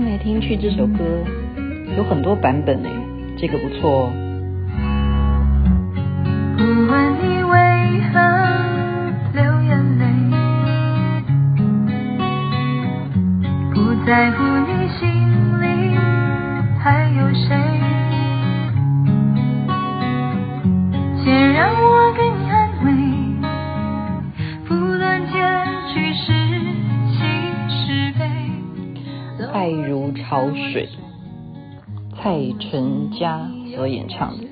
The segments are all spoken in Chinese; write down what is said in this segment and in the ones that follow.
听来听去，这首歌有很多版本诶，这个不错哦。不问你为何流眼泪，不在乎你心里还有谁，水，蔡淳佳所演唱的。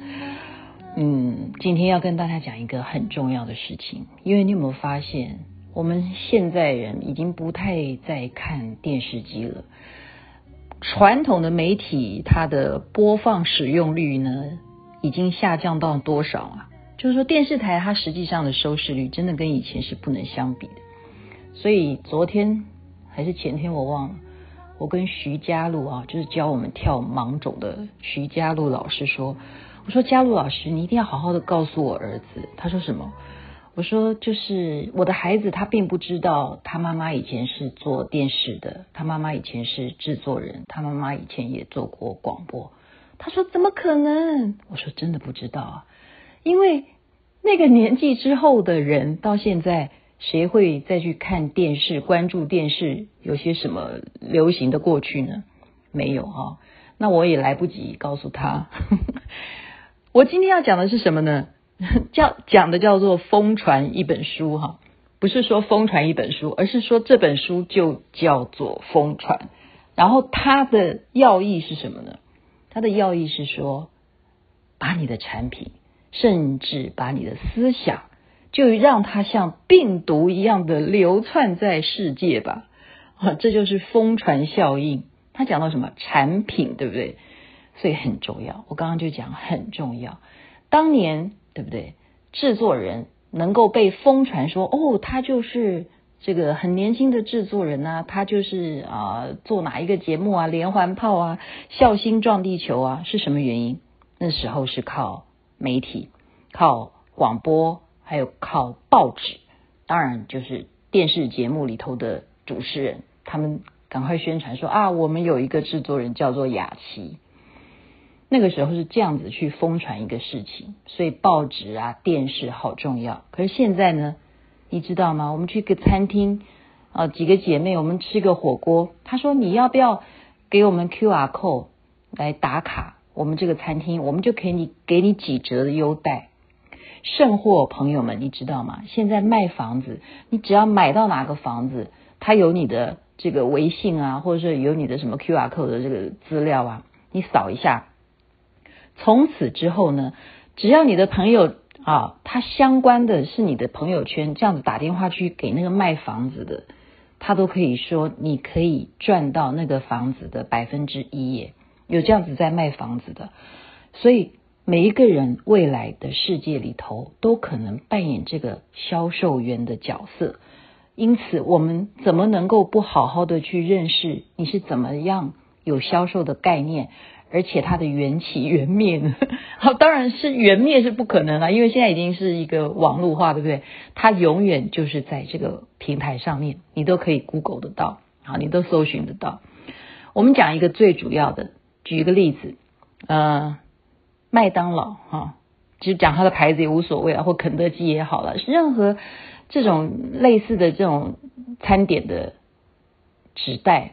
嗯，今天要跟大家讲一个很重要的事情，因为你有没有发现，我们现在人已经不太在看电视机了。传统的媒体它的播放使用率呢，已经下降到多少啊？就是说电视台它实际上的收视率真的跟以前是不能相比的。所以昨天还是前天我忘了，我跟徐佳璐啊，就是教我们跳芒种的徐佳璐老师说。我说佳璐老师，你一定要好好的告诉我儿子。他说什么？我说就是我的孩子，他并不知道他妈妈以前是做电视的，他妈妈以前是制作人，他妈妈以前也做过广播。他说怎么可能？我说真的不知道啊，因为那个年纪之后的人，到现在谁会再去看电视、关注电视有些什么流行的过去呢？没有哈，那我也来不及告诉他。我今天要讲的是什么呢？叫讲的叫做疯传一本书哈，不是说疯传一本书，而是说这本书就叫做疯传。然后它的要义是什么呢？它的要义是说，把你的产品，甚至把你的思想，就让它像病毒一样的流窜在世界吧。啊，这就是疯传效应。他讲到什么产品，对不对？所以很重要，我刚刚就讲很重要。当年对不对？制作人能够被疯传说，哦，他就是这个很年轻的制作人啊，他就是啊、做哪一个节目啊，连环炮啊，笑星撞地球啊，是什么原因？那时候是靠媒体、靠广播，还有靠报纸，当然就是电视节目里头的主持人，他们赶快宣传说啊，我们有一个制作人叫做雅琪。那个时候是这样子去疯传一个事情，所以报纸啊、电视好重要。可是现在呢，你知道吗？我们去个餐厅啊，几个姐妹，我们吃个火锅。她说：“你要不要给我们 QR code 来打卡？我们这个餐厅，我们就给你给你几折的优待。”甚或朋友们，你知道吗？现在卖房子，你只要买到哪个房子，它有你的这个微信啊，或者是有你的什么 QR code 的这个资料啊，你扫一下。从此之后呢，只要你的朋友啊，他相关的是你的朋友圈，这样子打电话去给那个卖房子的，他都可以说你可以赚到那个房子的百分之一耶，有这样子在卖房子的，所以每一个人未来的世界里头都可能扮演这个销售员的角色，因此我们怎么能够不好好的去认识你是怎么样有销售的概念？而且它的缘起缘灭呢？好，当然是缘灭是不可能啊，因为现在已经是一个网络化，对不对？它永远就是在这个平台上面，你都可以 Google 得到，好，你都搜寻得到。我们讲一个最主要的，举一个例子，呃，麦当劳哈，其实讲它的牌子也无所谓啊，或肯德基也好了，任何这种类似的这种餐点的纸袋，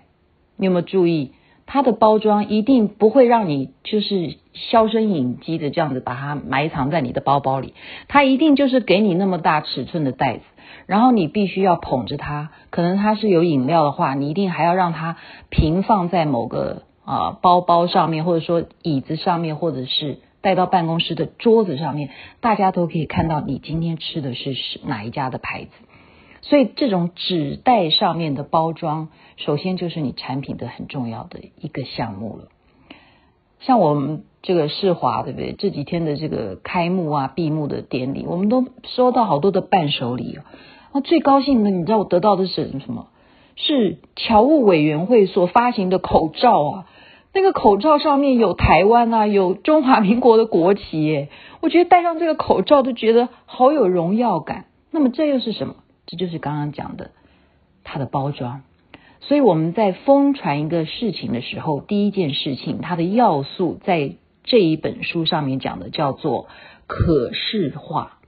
你有没有注意？它的包装一定不会让你就是销声匿迹的这样子把它埋藏在你的包包里，它一定就是给你那么大尺寸的袋子，然后你必须要捧着它，可能它是有饮料的话，你一定还要让它平放在某个啊、包包上面，或者说椅子上面，或者是带到办公室的桌子上面，大家都可以看到你今天吃的是哪一家的牌子。所以这种纸袋上面的包装，首先就是你产品的很重要的一个项目了。像我们这个世华，对不对？这几天的这个开幕啊、闭幕的典礼，我们都收到好多的伴手礼啊。最高兴的，你知道我得到的是什么？是侨务委员会所发行的口罩啊。那个口罩上面有台湾啊，有中华民国的国旗。我觉得戴上这个口罩都觉得好有荣耀感。那么这又是什么？这就是刚刚讲的它的包装，所以我们在疯传一个事情的时候，第一件事情它的要素在这一本书上面讲的叫做可视化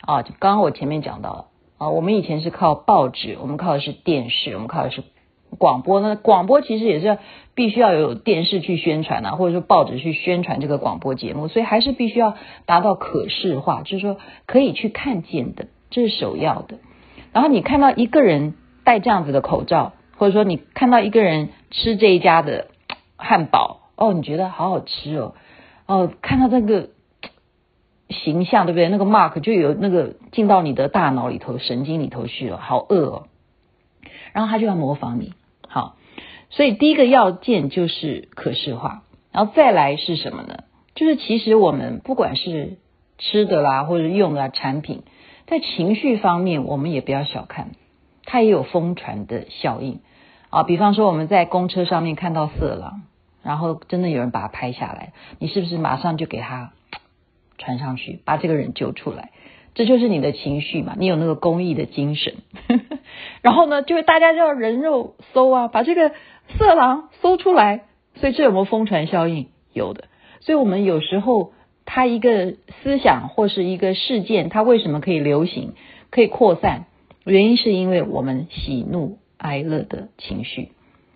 啊。刚刚我前面讲到了啊，我们以前是靠报纸，我们靠的是电视，我们靠的是广播。呢广播其实也是必须要有电视去宣传啊，或者说报纸去宣传这个广播节目，所以还是必须要达到可视化，就是说可以去看见的，这是首要的。然后你看到一个人戴这样子的口罩。或者说你看到一个人吃这一家的汉堡，哦，你觉得好好吃哦，哦，看到这个形象，对不对？那个 mark 就有那个进到你的大脑里头、神经里头去了，好饿哦。然后他就要模仿你，好，所以第一个要件就是可视化，然后再来是什么呢？就是其实我们不管是吃的啦，或者用的产品，在情绪方面，我们也不要小看。它也有疯传的效应啊，比方说我们在公车上面看到色狼，然后真的有人把它拍下来，你是不是马上就给他 传上去，把这个人救出来？这就是你的情绪嘛，你有那个公益的精神。然后呢，就是大家就要人肉搜啊，把这个色狼搜出来。所以这有没有疯传效应？有的。所以我们有时候，它一个思想或是一个事件，它为什么可以流行，可以扩散？原因是因为我们喜怒哀乐的情绪，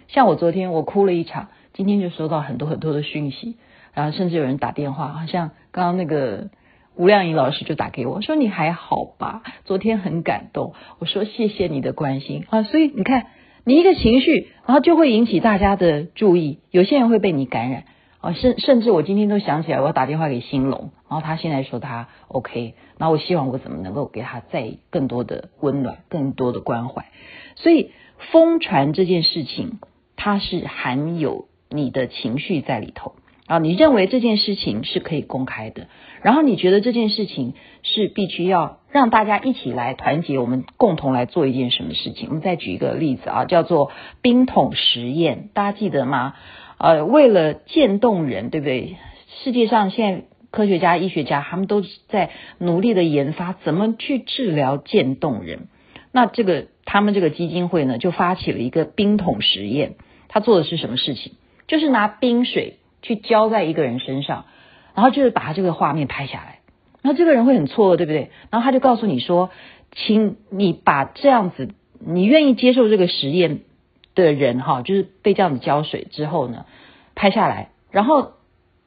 像我昨天我哭了一场，今天就收到很多很多的讯息，然后甚至有人打电话，好像刚刚那个吴亮颖老师就打给我说，你还好吧？昨天很感动，我说谢谢你的关心啊，所以你看你一个情绪，然后就会引起大家的注意，有些人会被你感染。啊，甚甚至我今天都想起来，我要打电话给兴隆，然后他现在说他 OK，那我希望我怎么能够给他再更多的温暖，更多的关怀。所以疯传这件事情，它是含有你的情绪在里头啊。你认为这件事情是可以公开的，然后你觉得这件事情是必须要让大家一起来团结，我们共同来做一件什么事情？我们再举一个例子啊，叫做冰桶实验，大家记得吗？呃，为了渐冻人，对不对？世界上现在科学家、医学家他们都在努力的研发怎么去治疗渐冻人。那这个他们这个基金会呢，就发起了一个冰桶实验。他做的是什么事情？就是拿冰水去浇在一个人身上，然后就是把他这个画面拍下来。然后这个人会很错愕，对不对？然后他就告诉你说：“请你把这样子，你愿意接受这个实验。”的人哈，就是被这样子浇水之后呢，拍下来，然后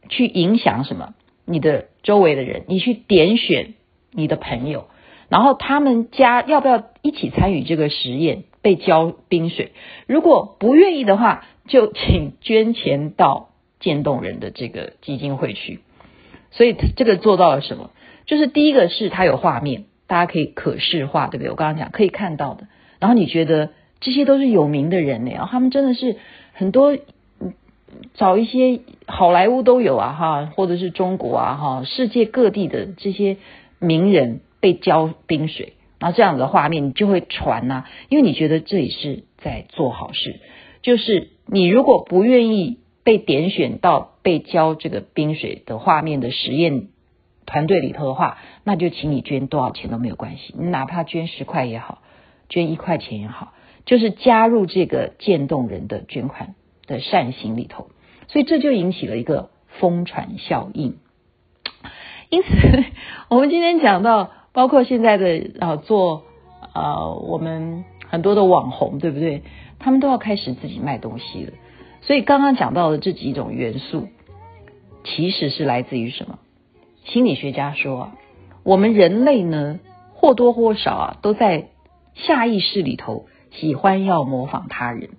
去影响什么？你的周围的人，你去点选你的朋友，然后他们家要不要一起参与这个实验？被浇冰水，如果不愿意的话，就请捐钱到渐冻人的这个基金会去。所以这个做到了什么？就是第一个是它有画面，大家可以可视化，对不对？我刚刚讲可以看到的，然后你觉得。这些都是有名的人呢，他们真的是很多，找一些好莱坞都有啊哈，或者是中国啊哈，世界各地的这些名人被浇冰水，然后这样子的画面你就会传呐，因为你觉得这里是在做好事，就是你如果不愿意被点选到被浇这个冰水的画面的实验团队里头的话，那就请你捐多少钱都没有关系，你哪怕捐十块也好，捐一块钱也好。就是加入这个渐冻人的捐款的善行里头，所以这就引起了一个疯传效应。因此，我们今天讲到，包括现在的啊做啊我们很多的网红，对不对？他们都要开始自己卖东西了。所以刚刚讲到的这几种元素，其实是来自于什么？心理学家说，我们人类呢或多或少啊都在下意识里头。喜欢要模仿他人，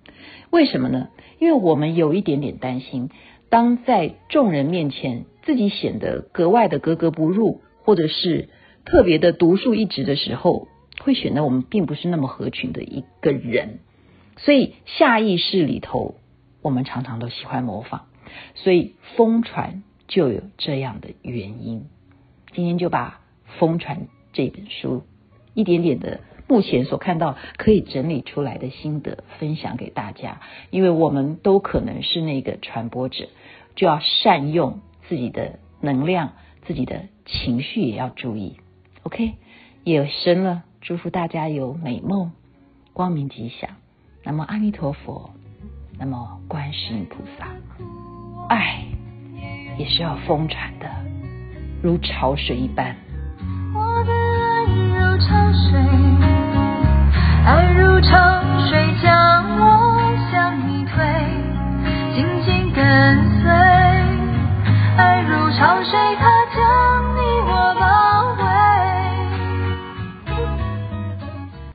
为什么呢？因为我们有一点点担心，当在众人面前自己显得格外的格格不入，或者是特别的独树一帜的时候，会显得我们并不是那么合群的一个人。所以下意识里头，我们常常都喜欢模仿，所以疯传就有这样的原因。今天就把《疯传》这本书一点点的。目前所看到可以整理出来的心得分享给大家，因为我们都可能是那个传播者，就要善用自己的能量，自己的情绪也要注意。OK，夜深了，祝福大家有美梦，光明吉祥。那么阿弥陀佛，那么观世音菩萨爱也是要疯传的如潮水一般。我的爱如潮水